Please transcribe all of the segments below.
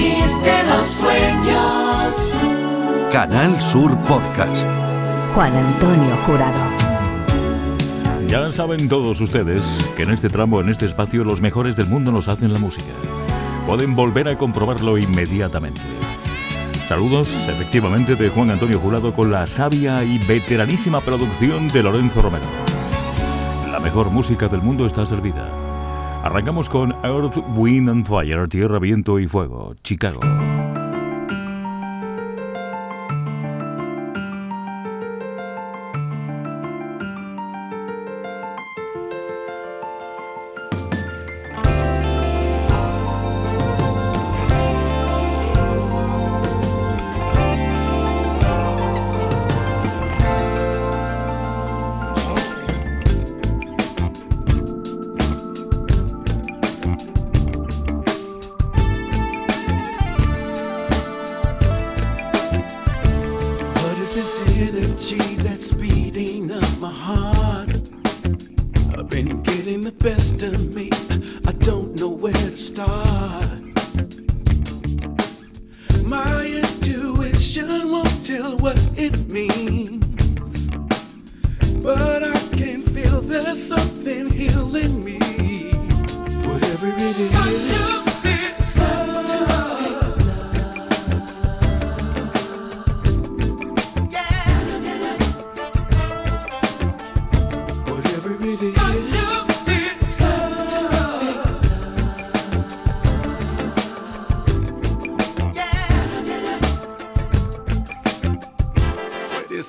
país de los sueños. Canal Sur Podcast. Juan Antonio Jurado. Ya saben todos ustedes que en este tramo, en este espacio, los mejores del mundo nos hacen la música. Pueden volver a comprobarlo inmediatamente. Saludos, efectivamente, de Juan Antonio Jurado con la sabia y veteranísima producción de Lorenzo Romero. La mejor música del mundo está servida. Arrancamos con Earth, Wind and Fire, Tierra, Viento y Fuego, Chicago.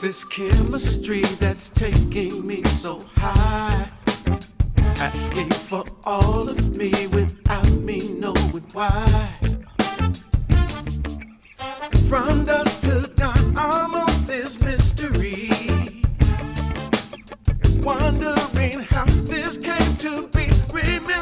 this chemistry that's taking me so high? Asking for all of me without me knowing why. From dusk to dawn, I'm on this mystery. Wondering how this came to be. Remember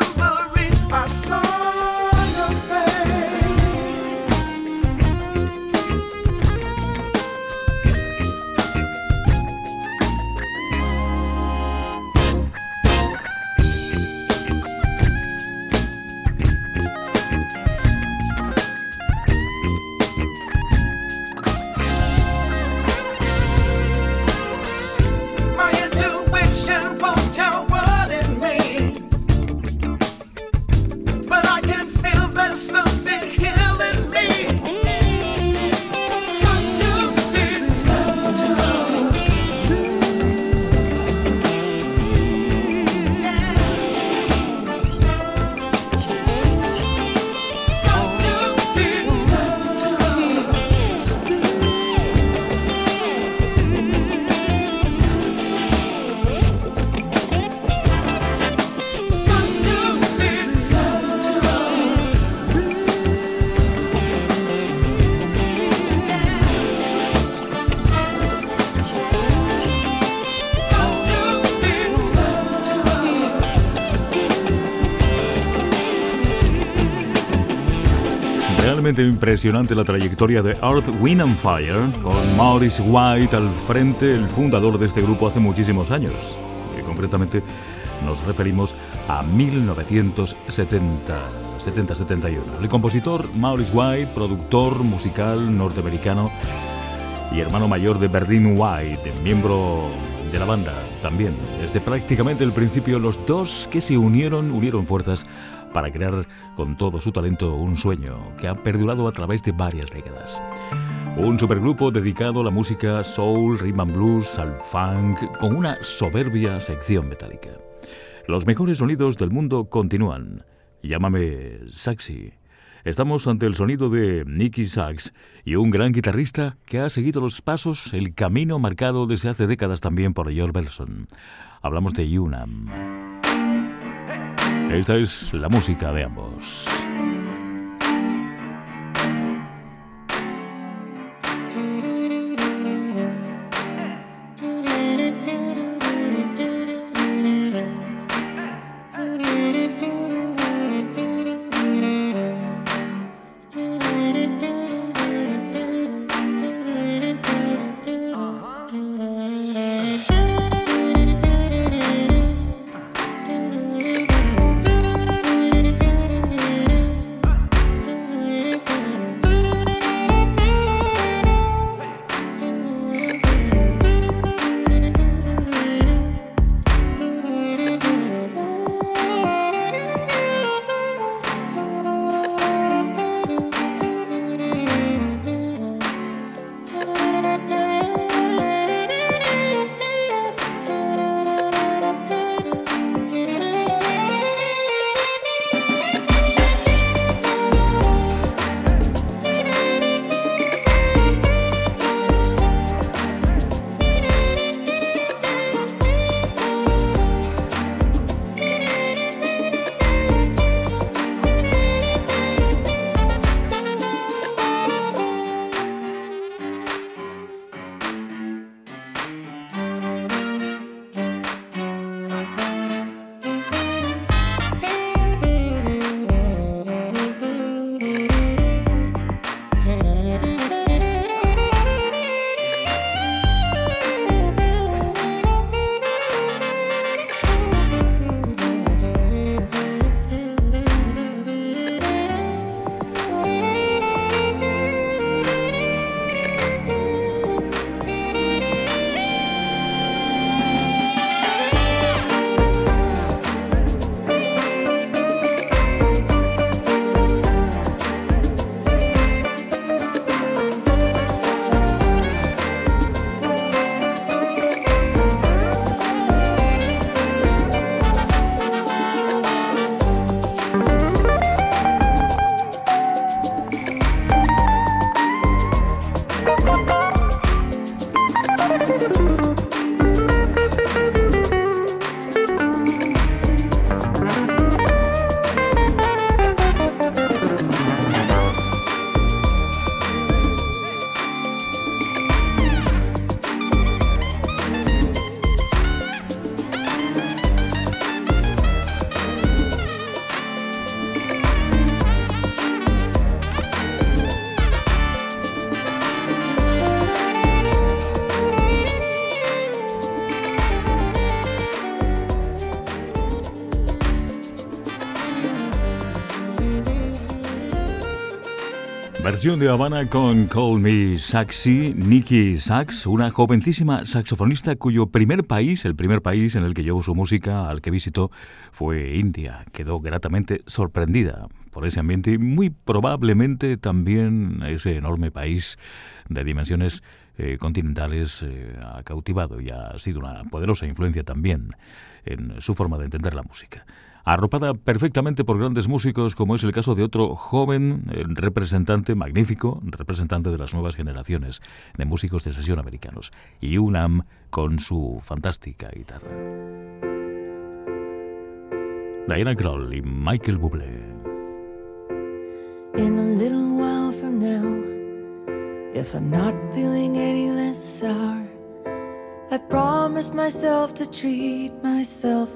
impresionante la trayectoria de Earth, Wind and Fire, con Maurice White al frente, el fundador de este grupo hace muchísimos años. Y concretamente nos referimos a 1970. 70-71. El compositor Maurice White, productor musical norteamericano y hermano mayor de Berdine White, miembro de la banda también. Desde prácticamente el principio los dos que se unieron, unieron fuerzas para crear con todo su talento un sueño que ha perdurado a través de varias décadas. Un supergrupo dedicado a la música soul, rhythm and blues, al funk, con una soberbia sección metálica. Los mejores sonidos del mundo continúan. Llámame Saxy. Estamos ante el sonido de Nicky Sachs y un gran guitarrista que ha seguido los pasos, el camino marcado desde hace décadas también por George Belson. Hablamos de Unam. Esta es la música de ambos. Versión de Habana con Call Me Saxy, Nikki Sax, una jovencísima saxofonista cuyo primer país, el primer país en el que llevó su música, al que visitó, fue India. Quedó gratamente sorprendida por ese ambiente y muy probablemente también ese enorme país de dimensiones eh, continentales eh, ha cautivado y ha sido una poderosa influencia también en su forma de entender la música arropada perfectamente por grandes músicos, como es el caso de otro joven eh, representante, magnífico representante de las nuevas generaciones de músicos de sesión americanos, y con su fantástica guitarra. Diana Kroll y Michael Bublé. In a little while from now, if I'm not feeling any less sour, I promised myself to treat myself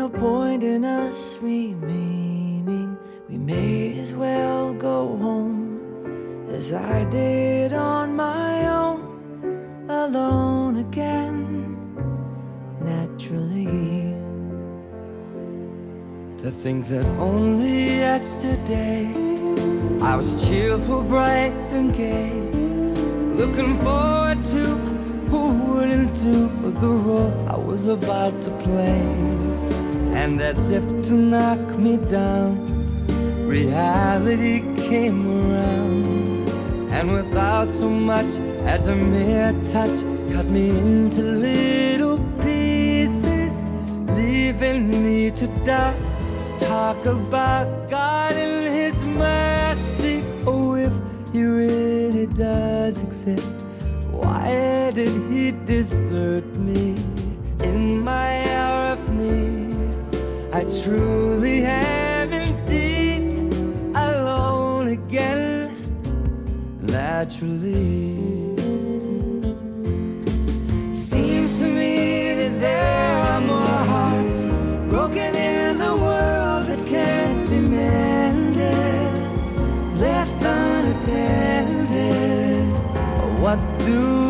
No point in us remaining. We may as well go home as I did on my own, alone again, naturally. To think that only yesterday I was cheerful, bright, and gay, looking forward to who wouldn't do the role I was about to play. And as if to knock me down, reality came around, and without so much as a mere touch, cut me into little pieces, leaving me to die. Talk about God and His mercy. Oh, if He really does exist, why did He desert truly am indeed alone again, naturally. Seems to me that there are more hearts broken in the world that can't be mended, left unattended. What do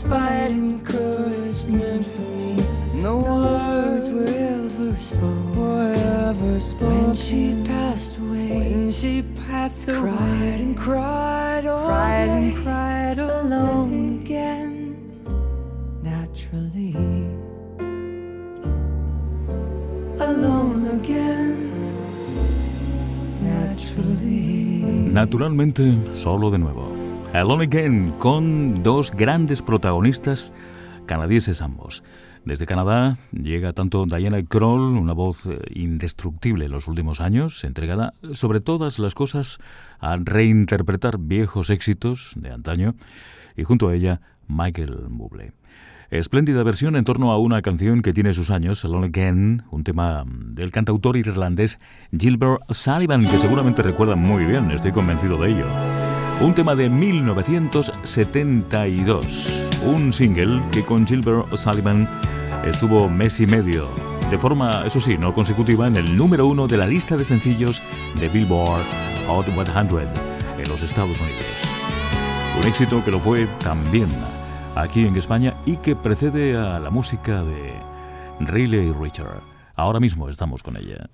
Despite encouragement from me, no words were ever spoken. Were ever spoken. When she passed away, when she passed away, cried and cried all cried day, and cried all alone day. again, naturally. Alone again, naturally. Naturalmente, solo de nuevo. Alone Again, con dos grandes protagonistas canadienses ambos. Desde Canadá llega tanto Diana Kroll, una voz eh, indestructible en los últimos años, entregada sobre todas las cosas a reinterpretar viejos éxitos de antaño, y junto a ella Michael Bublé. Espléndida versión en torno a una canción que tiene sus años, Alone Again, un tema del cantautor irlandés Gilbert Sullivan, que seguramente recuerdan muy bien, estoy convencido de ello. Un tema de 1972, un single que con Gilbert Sullivan estuvo mes y medio, de forma, eso sí, no consecutiva, en el número uno de la lista de sencillos de Billboard Hot 100. los Estados Unidos. Un éxito que lo fue también aquí en España y que precede a la música de Riley Richard. Ahora mismo estamos con ella.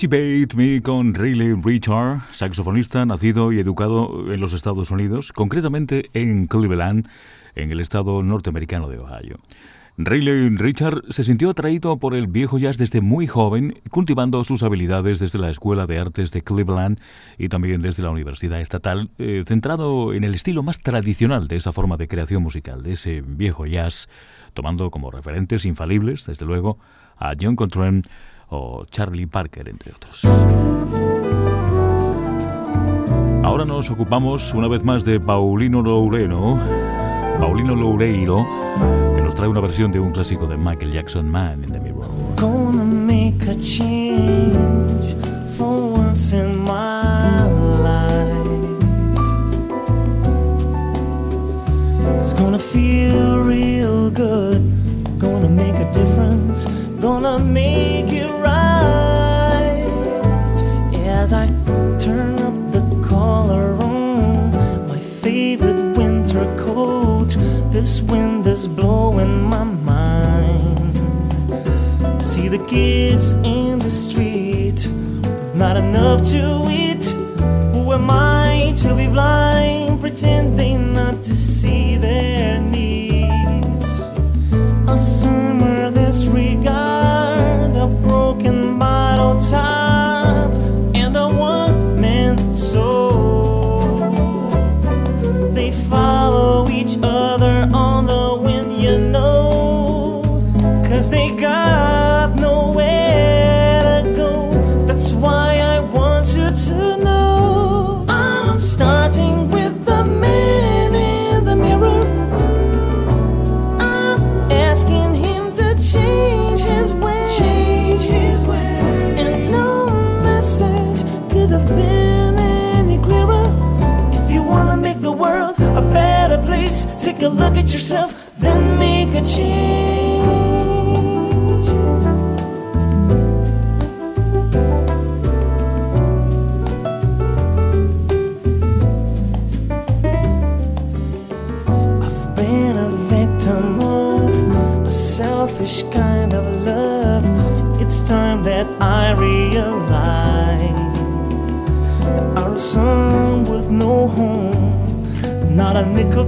Captivate Me con Riley Richard, saxofonista nacido y educado en los Estados Unidos, concretamente en Cleveland, en el estado norteamericano de Ohio. Riley Richard se sintió atraído por el viejo jazz desde muy joven, cultivando sus habilidades desde la Escuela de Artes de Cleveland y también desde la Universidad Estatal, eh, centrado en el estilo más tradicional de esa forma de creación musical, de ese viejo jazz, tomando como referentes infalibles, desde luego, a John Coltrane o Charlie Parker, entre otros. Ahora nos ocupamos una vez más de Paulino Loureiro, Paulino Loureiro, que nos trae una versión de un clásico de Michael Jackson, Man in the Mirror. Gonna make a change for once in my life. It's gonna feel real good. Gonna make a difference. Gonna make right. As I turn up the collar on my favorite winter coat, this wind is blowing my mind. See the kids in the street, not enough to eat. Who am I to be blind, pretending not to see their needs?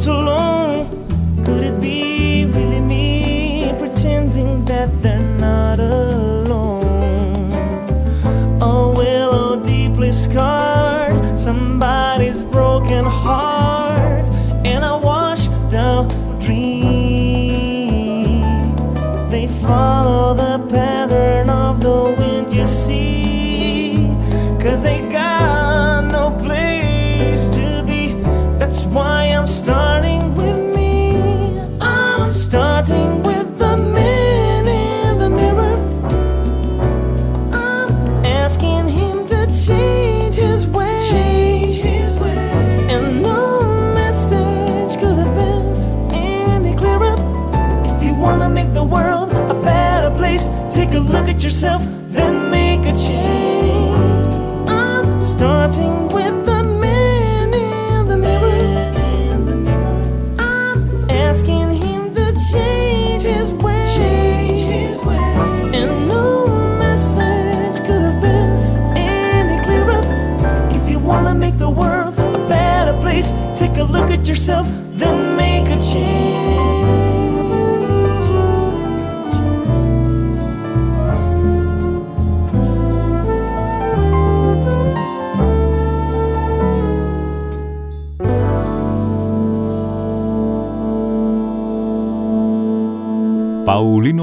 A nickel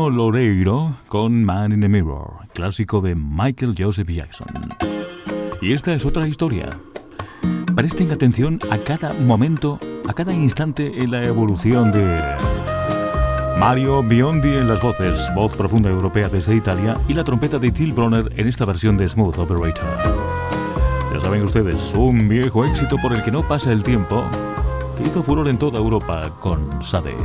Loureiro con Man in the Mirror, clásico de Michael Joseph Jackson. Y esta es otra historia. Presten atención a cada momento, a cada instante en la evolución de Mario Biondi en las voces, voz profunda europea desde Italia, y la trompeta de Till Bronner en esta versión de Smooth Operator. Ya saben ustedes, un viejo éxito por el que no pasa el tiempo, que hizo furor en toda Europa con Sade.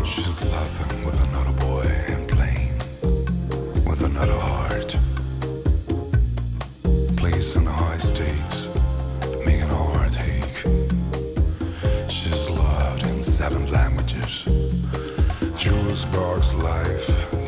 Seven languages. Jewel sparks life,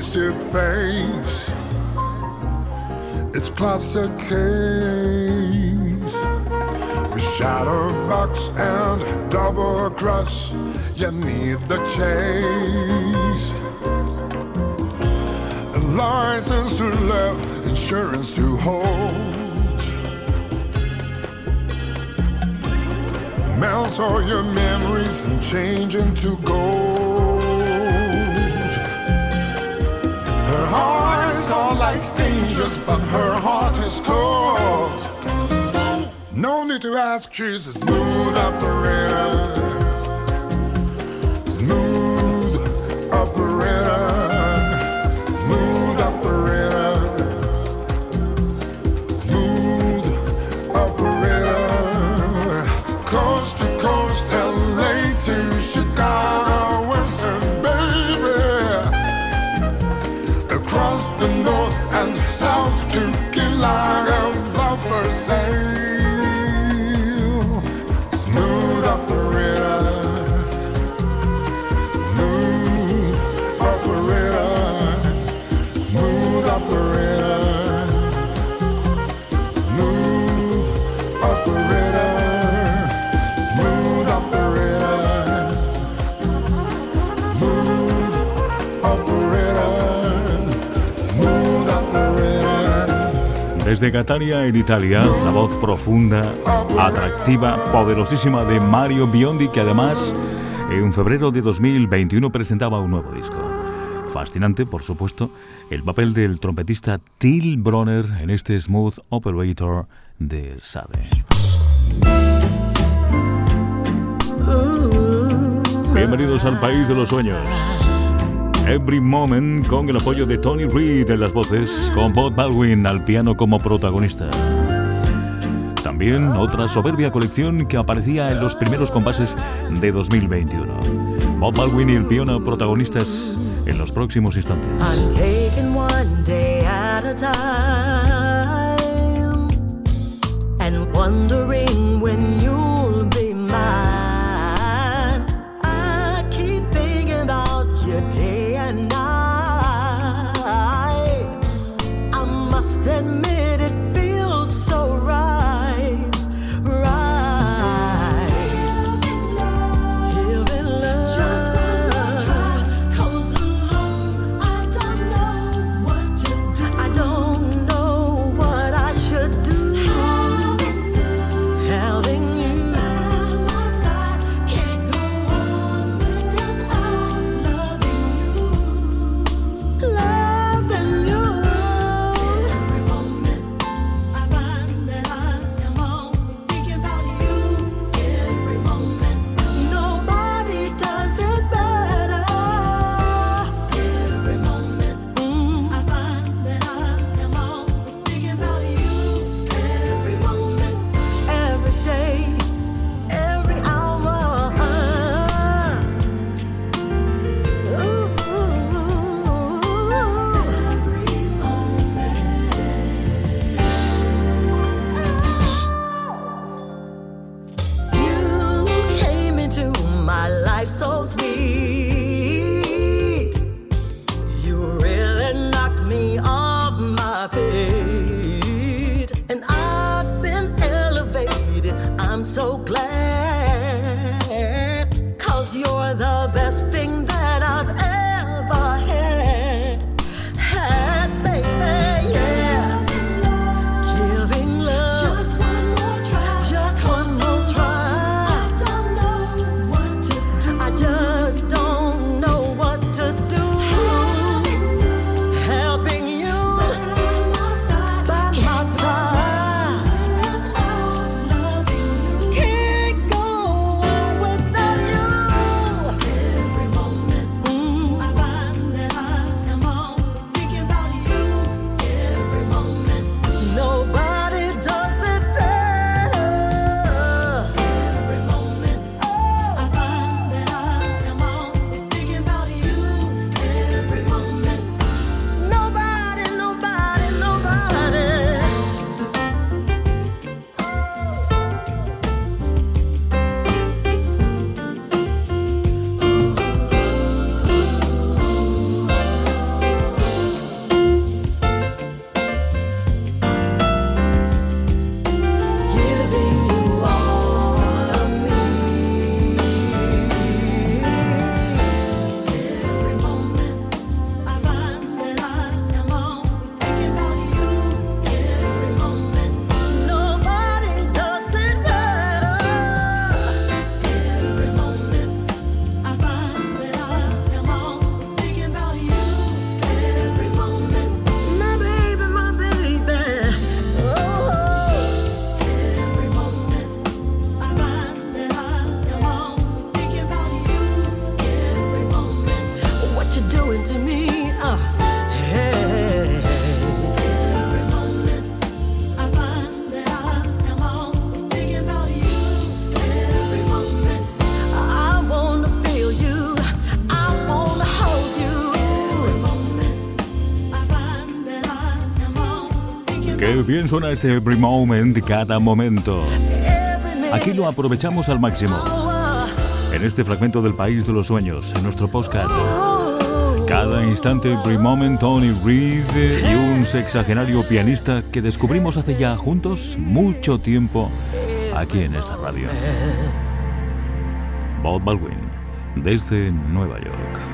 face to face. It's classic case with shadow box and double cross. You need the chase. A license to love, insurance to hold. Melt all your memories and change into gold. Angels, but her heart is cold. No need to ask, she's a smooth operator. like Desde Catania, en Italia, la voz profunda, atractiva, poderosísima de Mario Biondi, que además en febrero de 2021 presentaba un nuevo disco. Fascinante, por supuesto, el papel del trompetista Till Bronner en este Smooth Operator de Sade. Bienvenidos al país de los sueños. Every Moment con el apoyo de Tony Reed en las voces, con Bob Baldwin al piano como protagonista. También otra soberbia colección que aparecía en los primeros compases de 2021. Bob Baldwin y el piano protagonistas en los próximos instantes. life so sweet. Bien suena este every moment, cada momento. Aquí lo aprovechamos al máximo. En este fragmento del País de los Sueños, en nuestro podcast. Cada instante, every moment, Tony Reed y un sexagenario pianista que descubrimos hace ya juntos mucho tiempo aquí en esta radio. Bob Baldwin, desde Nueva York.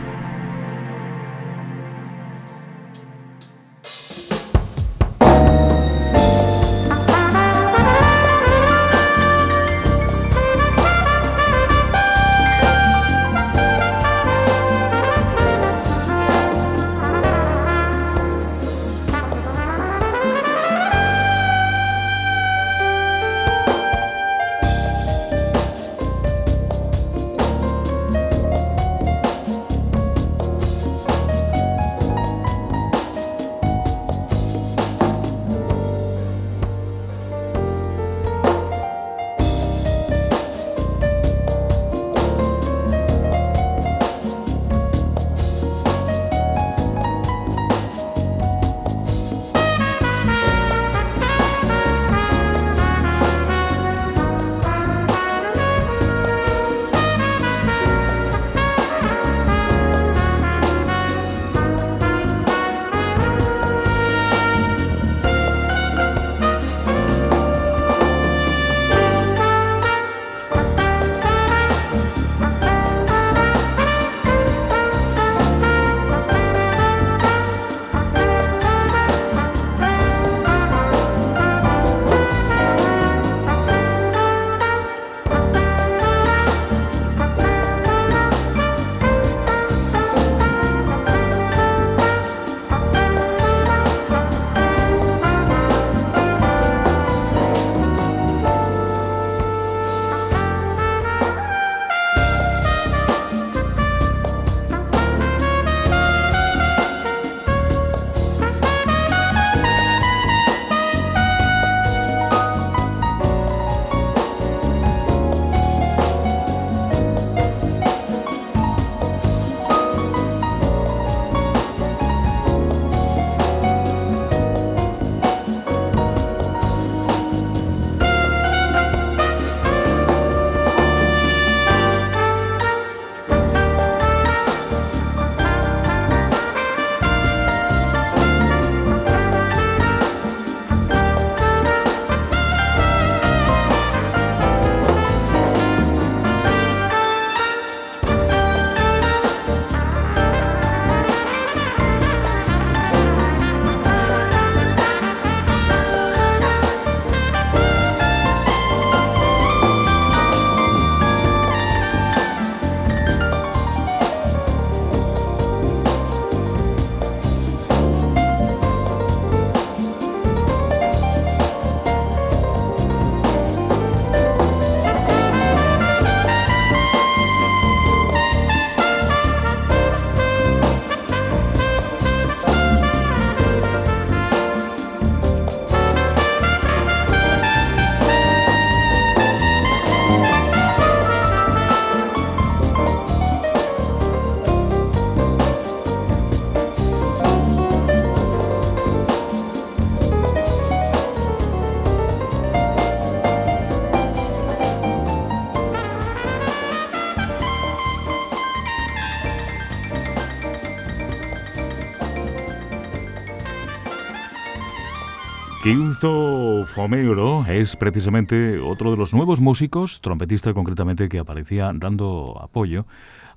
Quinzo Fomeuro es precisamente otro de los nuevos músicos, trompetista concretamente, que aparecía dando apoyo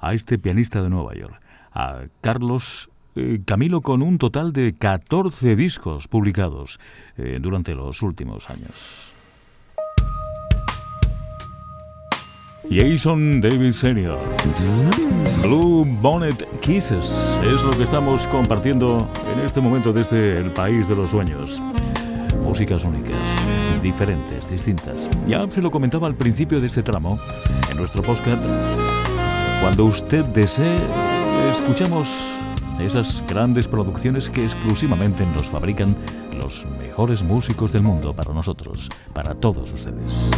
a este pianista de Nueva York, a Carlos eh, Camilo, con un total de 14 discos publicados eh, durante los últimos años. Jason Davis Sr. Blue Bonnet Kisses es lo que estamos compartiendo en este momento desde el país de los sueños músicas únicas, diferentes, distintas. Ya se lo comentaba al principio de este tramo, en nuestro podcast. Cuando usted desee, escuchamos esas grandes producciones que exclusivamente nos fabrican los mejores músicos del mundo para nosotros, para todos ustedes.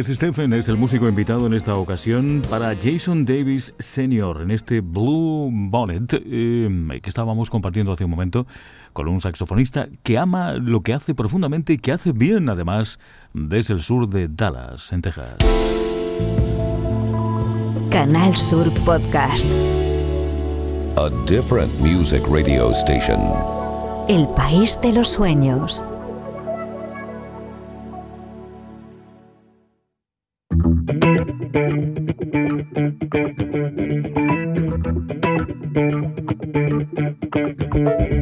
Wes Stephen es el músico invitado en esta ocasión para Jason Davis Sr. en este Blue Bonnet eh, que estábamos compartiendo hace un momento con un saxofonista que ama lo que hace profundamente y que hace bien además desde el sur de Dallas, en Texas. Canal Sur Podcast. A different music radio station. El país de los sueños. Thank you.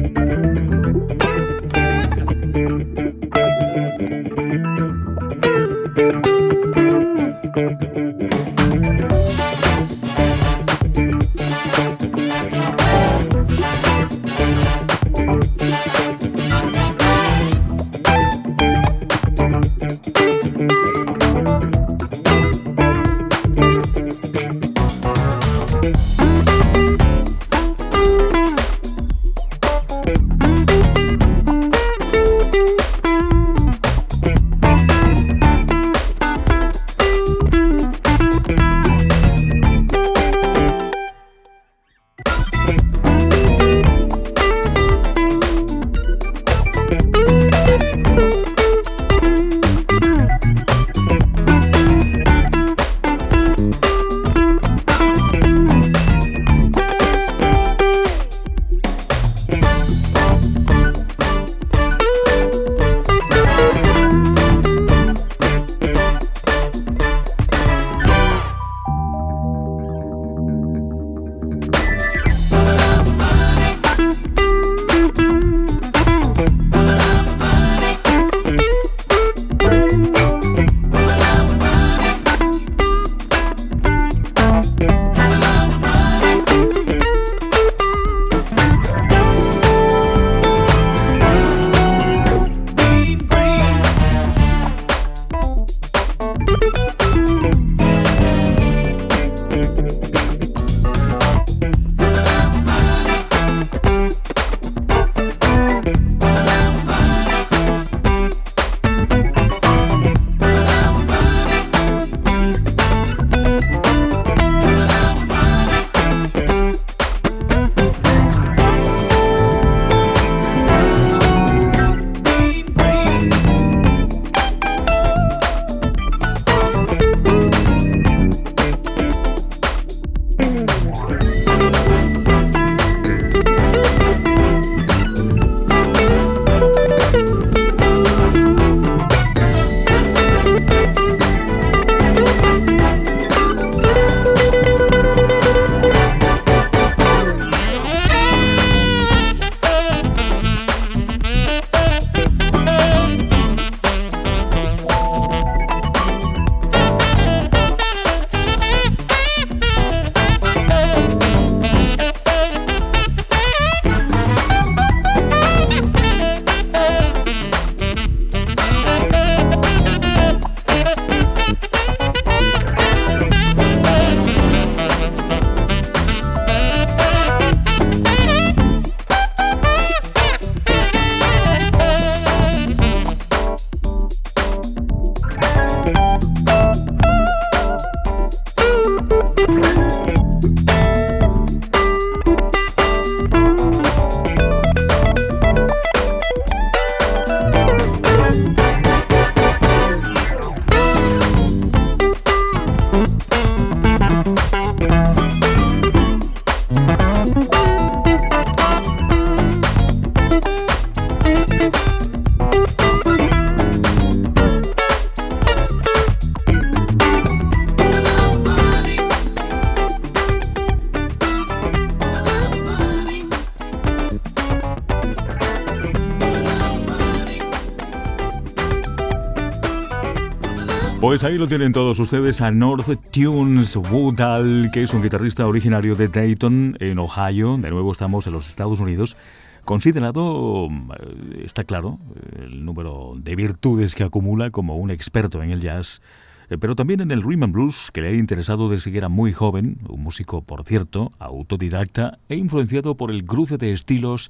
Pues ahí lo tienen todos ustedes a North Tunes Woodall, que es un guitarrista originario de Dayton, en Ohio. De nuevo estamos en los Estados Unidos. Considerado, eh, está claro, el número de virtudes que acumula como un experto en el jazz, eh, pero también en el rhythm and blues, que le ha interesado desde que era muy joven, un músico, por cierto, autodidacta e influenciado por el cruce de estilos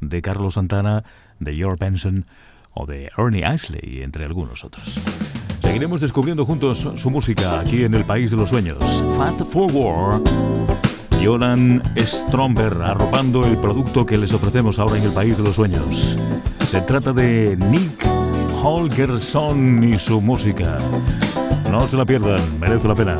de Carlos Santana, de George Benson o de Ernie Isley, entre algunos otros. Seguiremos descubriendo juntos su música aquí en el País de los Sueños. Fast Forward. Jolan Stromberg arropando el producto que les ofrecemos ahora en el País de los Sueños. Se trata de Nick Holgersson y su música. No se la pierdan, merece la pena.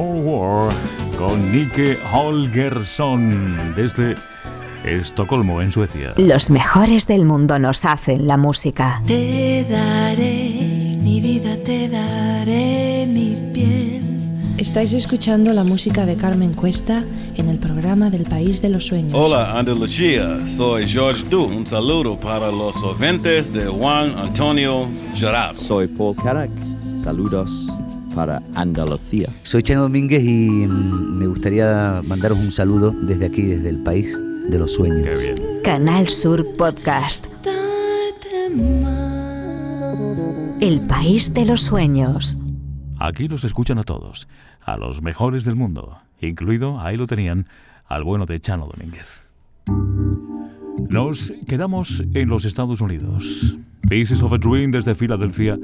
Forward con Nike Holgersson desde Estocolmo, en Suecia. Los mejores del mundo nos hacen la música. Te daré mi vida, te daré mi piel. Estáis escuchando la música de Carmen Cuesta en el programa del País de los Sueños. Hola Andalucía, soy George Du. Un saludo para los oyentes de Juan Antonio Gerard. Soy Paul Carrack. Saludos para Andalucía. Soy Chano Domínguez y mm, me gustaría mandaros un saludo desde aquí, desde el país de los sueños. Qué bien. Canal Sur Podcast. El país de los sueños. Aquí los escuchan a todos, a los mejores del mundo, incluido, ahí lo tenían, al bueno de Chano Domínguez. Nos quedamos en los Estados Unidos. Pieces of a Dream desde Filadelfia,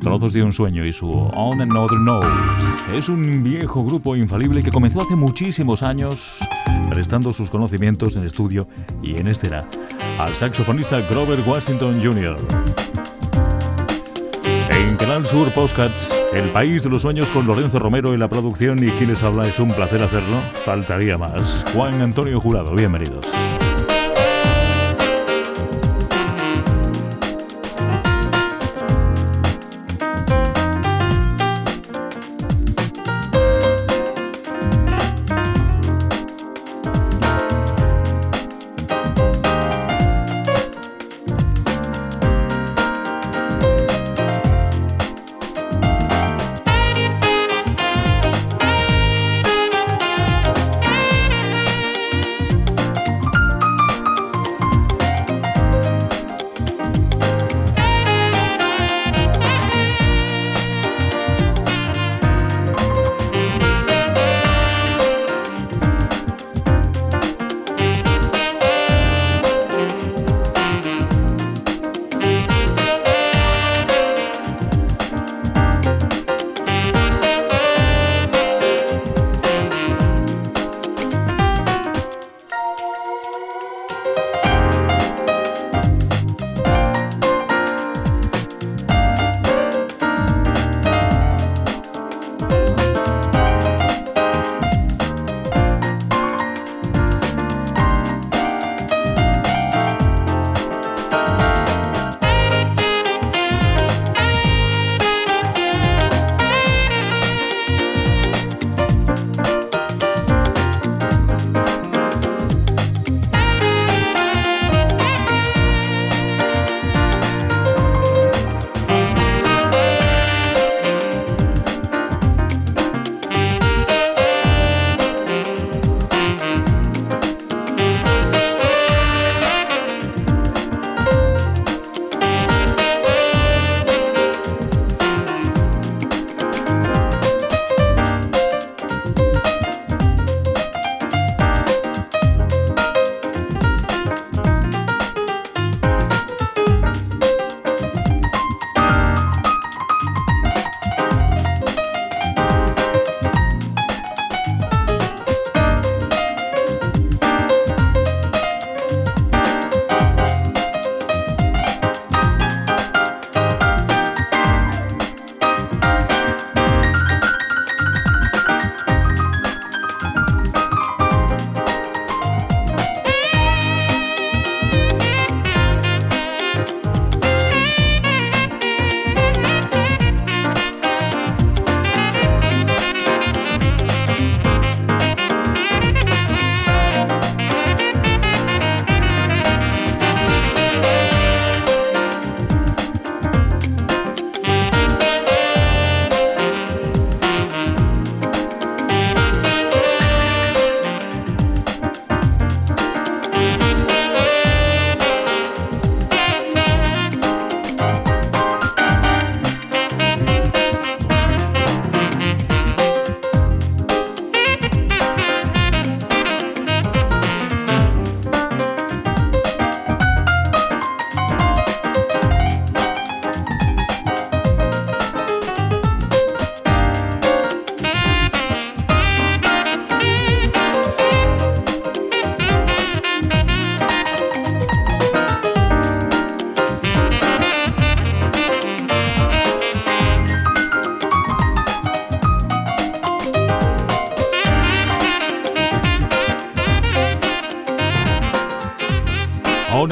Trozos de un sueño y su On Another Note. Es un viejo grupo infalible que comenzó hace muchísimos años prestando sus conocimientos en estudio y en escena al saxofonista Grover Washington Jr. En Canal Sur Postcats, El País de los Sueños con Lorenzo Romero en la producción y quien les habla es un placer hacerlo, faltaría más. Juan Antonio Jurado, bienvenidos.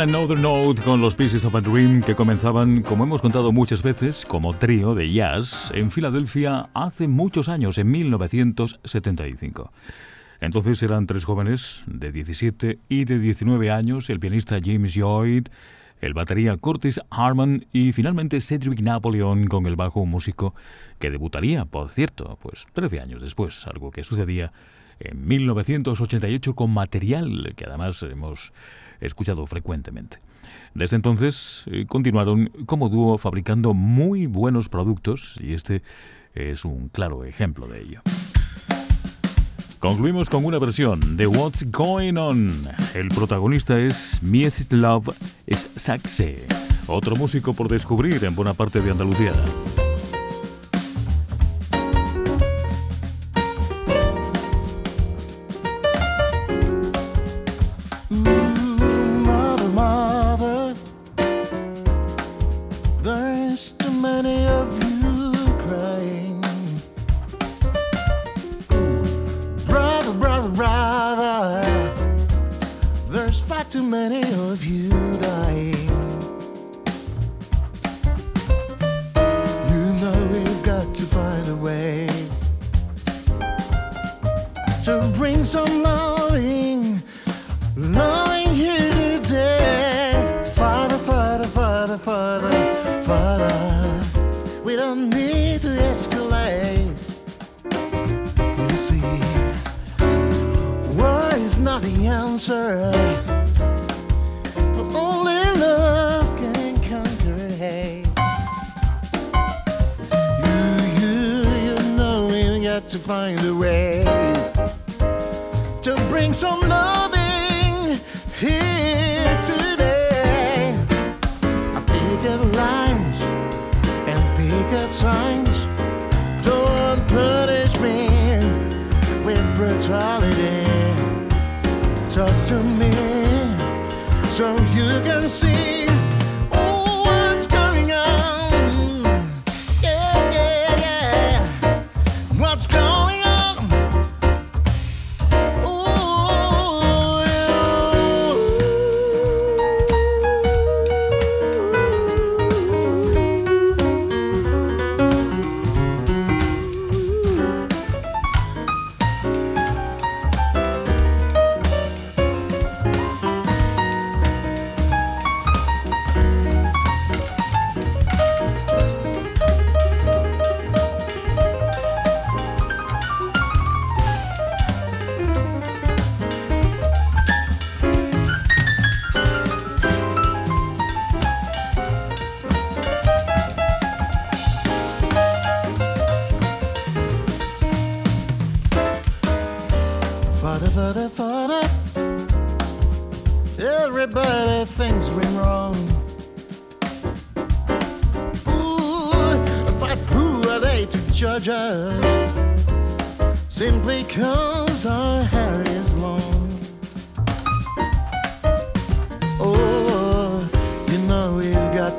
Another Note con los Pieces of a Dream que comenzaban, como hemos contado muchas veces, como trío de jazz en Filadelfia hace muchos años, en 1975. Entonces eran tres jóvenes de 17 y de 19 años, el pianista James Lloyd, el batería Curtis Harmon y finalmente Cedric Napoleon con el bajo, músico que debutaría, por cierto, pues 13 años después, algo que sucedía en 1988 con material que además hemos escuchado frecuentemente. Desde entonces eh, continuaron como dúo fabricando muy buenos productos y este es un claro ejemplo de ello. Concluimos con una versión de What's Going On. El protagonista es Love Saxe, otro músico por descubrir en buena parte de Andalucía. not the answer. For only love can conquer hate. You, you, you know we've got to find a way to bring some loving here today. I pick at lines and pick at signs. Don't punish me with brutality to me so you can see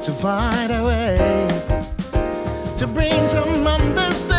to find a way to bring some understanding.